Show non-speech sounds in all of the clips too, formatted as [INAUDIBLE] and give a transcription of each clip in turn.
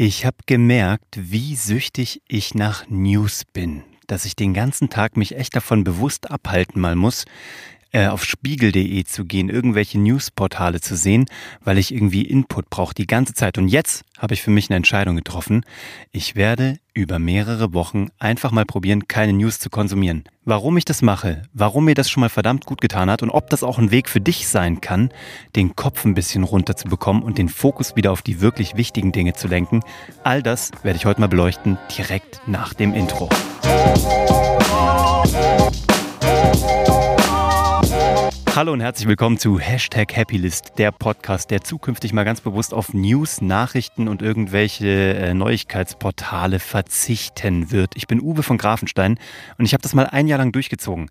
Ich habe gemerkt, wie süchtig ich nach News bin, dass ich den ganzen Tag mich echt davon bewusst abhalten mal muss, äh, auf spiegel.de zu gehen, irgendwelche Newsportale zu sehen, weil ich irgendwie Input brauche die ganze Zeit. Und jetzt habe ich für mich eine Entscheidung getroffen. Ich werde über mehrere Wochen einfach mal probieren, keine News zu konsumieren. Warum ich das mache, warum mir das schon mal verdammt gut getan hat und ob das auch ein Weg für dich sein kann, den Kopf ein bisschen runter zu bekommen und den Fokus wieder auf die wirklich wichtigen Dinge zu lenken, all das werde ich heute mal beleuchten, direkt nach dem Intro. Hallo und herzlich willkommen zu Hashtag Happylist, der Podcast, der zukünftig mal ganz bewusst auf News, Nachrichten und irgendwelche äh, Neuigkeitsportale verzichten wird. Ich bin Uwe von Grafenstein und ich habe das mal ein Jahr lang durchgezogen.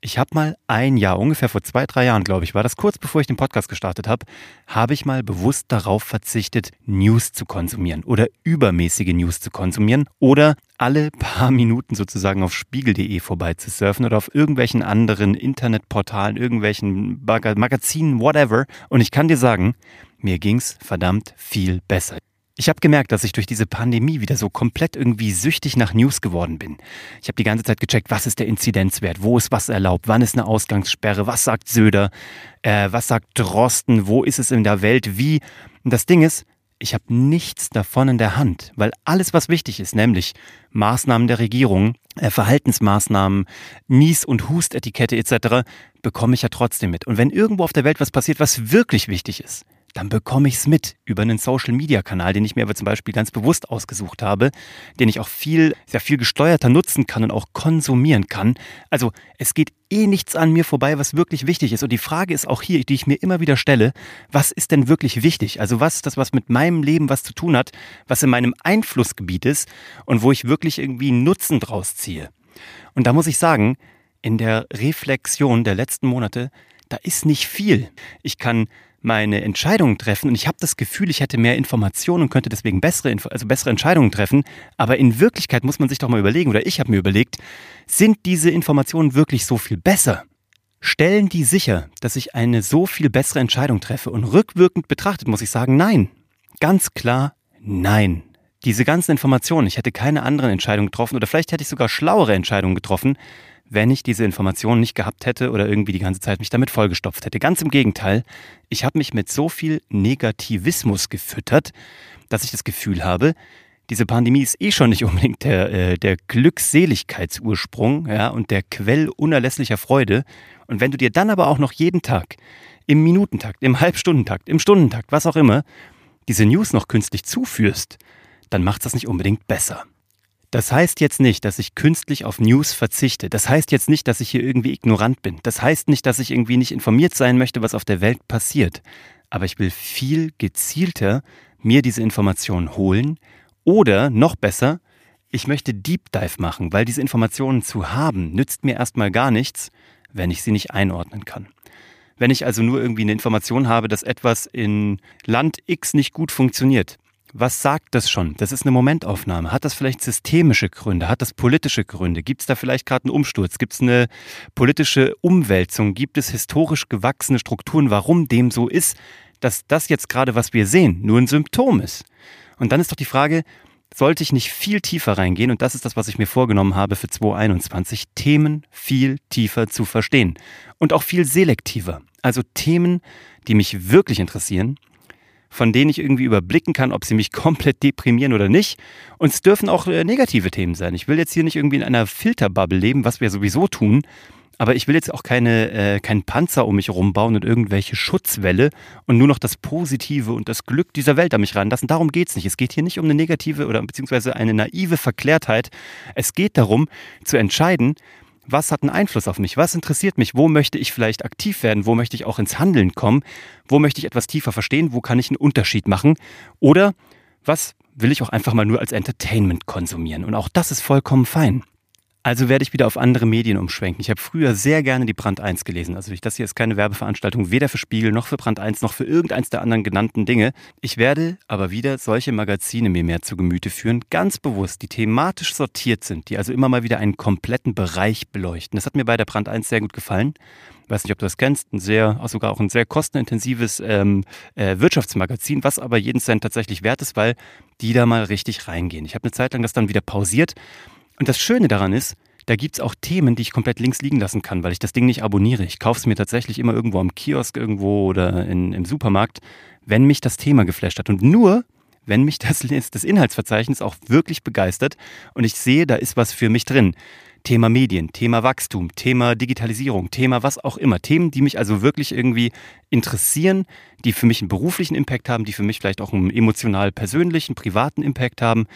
Ich habe mal ein Jahr, ungefähr vor zwei, drei Jahren, glaube ich, war das kurz bevor ich den Podcast gestartet habe, habe ich mal bewusst darauf verzichtet, News zu konsumieren oder übermäßige News zu konsumieren oder alle paar Minuten sozusagen auf spiegel.de vorbeizusurfen oder auf irgendwelchen anderen Internetportalen, irgendwelchen Magazinen, whatever. Und ich kann dir sagen, mir ging's verdammt viel besser. Ich habe gemerkt, dass ich durch diese Pandemie wieder so komplett irgendwie süchtig nach News geworden bin. Ich habe die ganze Zeit gecheckt, was ist der Inzidenzwert, wo ist was erlaubt, wann ist eine Ausgangssperre, was sagt Söder, äh, was sagt Drosten, wo ist es in der Welt, wie. Und das Ding ist, ich habe nichts davon in der Hand, weil alles, was wichtig ist, nämlich Maßnahmen der Regierung, äh, Verhaltensmaßnahmen, Nies- und Hustetikette etc., bekomme ich ja trotzdem mit. Und wenn irgendwo auf der Welt was passiert, was wirklich wichtig ist, dann bekomme ich es mit über einen Social-Media-Kanal, den ich mir aber zum Beispiel ganz bewusst ausgesucht habe, den ich auch viel, sehr viel gesteuerter nutzen kann und auch konsumieren kann. Also es geht eh nichts an mir vorbei, was wirklich wichtig ist. Und die Frage ist auch hier, die ich mir immer wieder stelle, was ist denn wirklich wichtig? Also was ist das, was mit meinem Leben was zu tun hat, was in meinem Einflussgebiet ist und wo ich wirklich irgendwie Nutzen draus ziehe? Und da muss ich sagen, in der Reflexion der letzten Monate, da ist nicht viel. Ich kann meine Entscheidungen treffen und ich habe das Gefühl, ich hätte mehr Informationen und könnte deswegen bessere, also bessere Entscheidungen treffen. Aber in Wirklichkeit muss man sich doch mal überlegen, oder ich habe mir überlegt, sind diese Informationen wirklich so viel besser? Stellen die sicher, dass ich eine so viel bessere Entscheidung treffe? Und rückwirkend betrachtet muss ich sagen, nein. Ganz klar, nein. Diese ganzen Informationen, ich hätte keine anderen Entscheidungen getroffen oder vielleicht hätte ich sogar schlauere Entscheidungen getroffen, wenn ich diese Informationen nicht gehabt hätte oder irgendwie die ganze Zeit mich damit vollgestopft hätte. Ganz im Gegenteil, ich habe mich mit so viel Negativismus gefüttert, dass ich das Gefühl habe, diese Pandemie ist eh schon nicht unbedingt der, äh, der Glückseligkeitsursprung ja, und der Quell unerlässlicher Freude. Und wenn du dir dann aber auch noch jeden Tag, im Minutentakt, im Halbstundentakt, im Stundentakt, was auch immer, diese News noch künstlich zuführst, dann macht das nicht unbedingt besser. Das heißt jetzt nicht, dass ich künstlich auf News verzichte. Das heißt jetzt nicht, dass ich hier irgendwie ignorant bin. Das heißt nicht, dass ich irgendwie nicht informiert sein möchte, was auf der Welt passiert. Aber ich will viel gezielter mir diese Informationen holen oder noch besser, ich möchte Deep Dive machen, weil diese Informationen zu haben nützt mir erstmal gar nichts, wenn ich sie nicht einordnen kann. Wenn ich also nur irgendwie eine Information habe, dass etwas in Land X nicht gut funktioniert, was sagt das schon? Das ist eine Momentaufnahme. Hat das vielleicht systemische Gründe? Hat das politische Gründe? Gibt es da vielleicht gerade einen Umsturz? Gibt es eine politische Umwälzung? Gibt es historisch gewachsene Strukturen, warum dem so ist, dass das jetzt gerade, was wir sehen, nur ein Symptom ist? Und dann ist doch die Frage, sollte ich nicht viel tiefer reingehen? Und das ist das, was ich mir vorgenommen habe für 2021, Themen viel tiefer zu verstehen. Und auch viel selektiver. Also Themen, die mich wirklich interessieren, von denen ich irgendwie überblicken kann, ob sie mich [LAUGHS] komplett deprimieren oder nicht. Und es dürfen auch äh, negative Themen sein. Ich will jetzt hier nicht irgendwie in einer Filterbubble leben, was wir sowieso tun. Aber ich will jetzt auch keine, äh, keinen Panzer um mich herum bauen und irgendwelche Schutzwelle und nur noch das Positive und das Glück dieser Welt an mich ranlassen. Darum geht's nicht. Es geht hier nicht um eine negative oder beziehungsweise eine naive Verklärtheit. Es geht darum, zu entscheiden, was hat einen Einfluss auf mich? Was interessiert mich? Wo möchte ich vielleicht aktiv werden? Wo möchte ich auch ins Handeln kommen? Wo möchte ich etwas tiefer verstehen? Wo kann ich einen Unterschied machen? Oder was will ich auch einfach mal nur als Entertainment konsumieren? Und auch das ist vollkommen fein. Also werde ich wieder auf andere Medien umschwenken. Ich habe früher sehr gerne die Brand 1 gelesen. Also das hier ist keine Werbeveranstaltung, weder für Spiegel noch für Brand 1 noch für irgendeins der anderen genannten Dinge. Ich werde aber wieder solche Magazine mir mehr zu Gemüte führen, ganz bewusst, die thematisch sortiert sind, die also immer mal wieder einen kompletten Bereich beleuchten. Das hat mir bei der Brand 1 sehr gut gefallen. Ich weiß nicht, ob du das kennst, ein sehr, sogar auch ein sehr kostenintensives ähm, äh, Wirtschaftsmagazin, was aber jeden Cent tatsächlich wert ist, weil die da mal richtig reingehen. Ich habe eine Zeit lang das dann wieder pausiert und das Schöne daran ist, da gibt es auch Themen, die ich komplett links liegen lassen kann, weil ich das Ding nicht abonniere. Ich kaufe es mir tatsächlich immer irgendwo am Kiosk irgendwo oder in, im Supermarkt, wenn mich das Thema geflasht hat. Und nur, wenn mich das, [LAUGHS] das Inhaltsverzeichnis auch wirklich begeistert und ich sehe, da ist was für mich drin. Thema Medien, Thema Wachstum, Thema Digitalisierung, Thema was auch immer. Themen, die mich also wirklich irgendwie interessieren, die für mich einen beruflichen Impact haben, die für mich vielleicht auch einen emotional persönlichen, privaten Impact haben.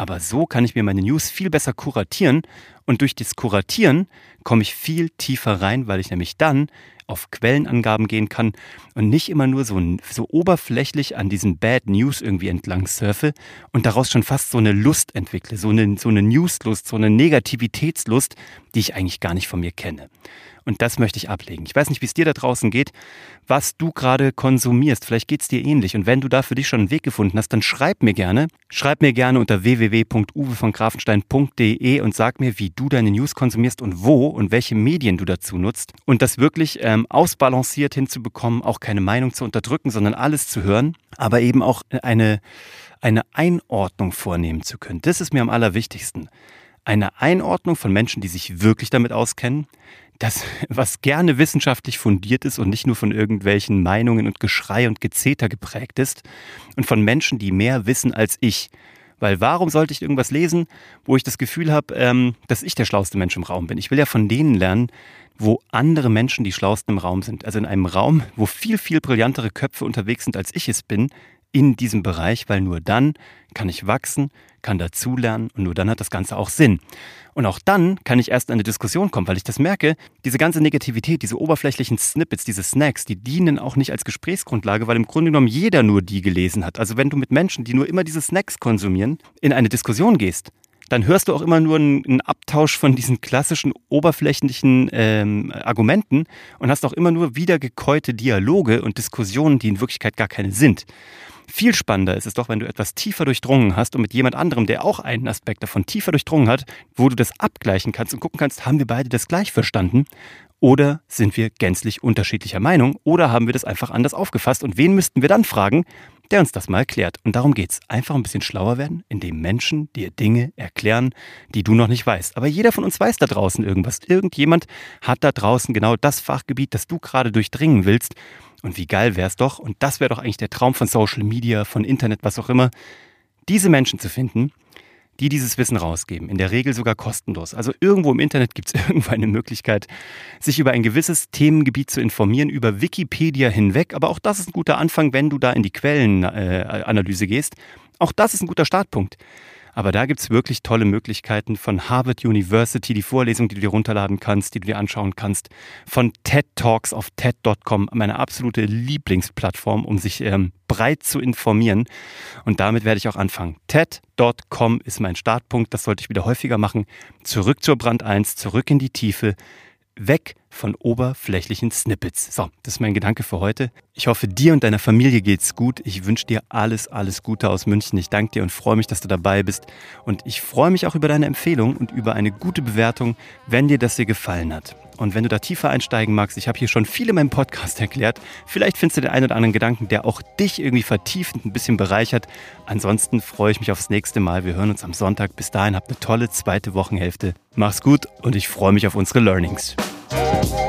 Aber so kann ich mir meine News viel besser kuratieren. Und durch das Kuratieren komme ich viel tiefer rein, weil ich nämlich dann auf Quellenangaben gehen kann und nicht immer nur so, so oberflächlich an diesen Bad News irgendwie entlang surfe und daraus schon fast so eine Lust entwickle, so eine, so eine Newslust, so eine Negativitätslust, die ich eigentlich gar nicht von mir kenne. Und das möchte ich ablegen. Ich weiß nicht, wie es dir da draußen geht, was du gerade konsumierst. Vielleicht geht es dir ähnlich. Und wenn du da für dich schon einen Weg gefunden hast, dann schreib mir gerne. Schreib mir gerne unter www.uwevongrafenstein.de und sag mir, wie du deine News konsumierst und wo und welche Medien du dazu nutzt. Und das wirklich ähm, ausbalanciert hinzubekommen, auch keine Meinung zu unterdrücken, sondern alles zu hören, aber eben auch eine, eine Einordnung vornehmen zu können. Das ist mir am allerwichtigsten. Eine Einordnung von Menschen, die sich wirklich damit auskennen, das, [LAUGHS] was gerne wissenschaftlich fundiert ist und nicht nur von irgendwelchen Meinungen und Geschrei und Gezeter geprägt ist und von Menschen, die mehr wissen als ich. Weil warum sollte ich irgendwas lesen, wo ich das Gefühl habe, ähm, dass ich der schlauste Mensch im Raum bin? Ich will ja von denen lernen, wo andere Menschen die schlauesten im Raum sind. Also in einem Raum, wo viel, viel brillantere Köpfe unterwegs sind, als ich es bin, in diesem Bereich, weil nur dann kann ich wachsen, kann dazulernen und nur dann hat das Ganze auch Sinn. Und auch dann kann ich erst in eine Diskussion kommen, weil ich das merke, diese ganze Negativität, diese oberflächlichen Snippets, diese Snacks, die dienen auch nicht als Gesprächsgrundlage, weil im Grunde genommen jeder nur die gelesen hat. Also wenn du mit Menschen, die nur immer diese Snacks konsumieren, in eine Diskussion gehst, dann hörst du auch immer nur einen, Abtausch von diesen klassischen oberflächlichen ähm, Argumenten und hast auch immer nur wiedergekäute Dialoge und Diskussionen, die in Wirklichkeit gar keine sind. Viel spannender ist es doch, wenn du etwas tiefer durchdrungen hast und mit jemand anderem, der auch einen Aspekt davon tiefer durchdrungen hat, wo du das abgleichen kannst und gucken kannst, haben wir beide das gleich verstanden oder sind wir gänzlich unterschiedlicher Meinung oder haben wir das einfach anders aufgefasst und wen müssten wir dann fragen, der uns das mal erklärt. Und darum geht's. Einfach ein bisschen schlauer werden, indem Menschen dir Dinge erklären, die du noch nicht weißt. Aber jeder von uns weiß da draußen irgendwas. Irgendjemand hat da draußen genau das Fachgebiet, das du gerade durchdringen willst. Und wie geil wäre es doch, und das wäre doch eigentlich der Traum von Social Media, von Internet, was auch immer, diese Menschen zu finden, die dieses Wissen rausgeben. In der Regel sogar kostenlos. Also irgendwo im Internet gibt es [LAUGHS] irgendwo eine Möglichkeit, sich über ein gewisses Themengebiet zu informieren, über Wikipedia hinweg. Aber auch das ist ein guter Anfang, wenn du da in die Quellenanalyse gehst. Auch das ist ein guter Startpunkt. Aber da gibt es wirklich tolle Möglichkeiten von Harvard University, die Vorlesung, die du dir runterladen kannst, die du dir anschauen kannst, von TED Talks auf TED.com, meine absolute Lieblingsplattform, um sich ähm, breit zu informieren. Und damit werde ich auch anfangen. TED.com ist mein Startpunkt, das sollte ich wieder häufiger machen. Zurück zur Brand 1, zurück in die Tiefe weg von oberflächlichen Snippets. So, das ist mein Gedanke für heute. Ich hoffe, dir und deiner Familie geht's gut. Ich wünsche dir alles, alles Gute aus München. Ich danke dir und freue mich, dass du dabei bist. Und ich freue mich auch über deine Empfehlung und über eine gute Bewertung, wenn dir das hier gefallen hat. Und wenn du da tiefer einsteigen magst, ich habe hier schon viel in meinem Podcast [LAUGHS] erklärt. Vielleicht findest du den einen oder anderen Gedanken, der auch dich irgendwie vertiefend ein bisschen bereichert. Ansonsten freue ich mich aufs nächste Mal. Wir hören uns am Sonntag. Bis dahin habt eine tolle zweite Wochenhälfte. Mach's gut und ich freue mich auf unsere Learnings. Oh.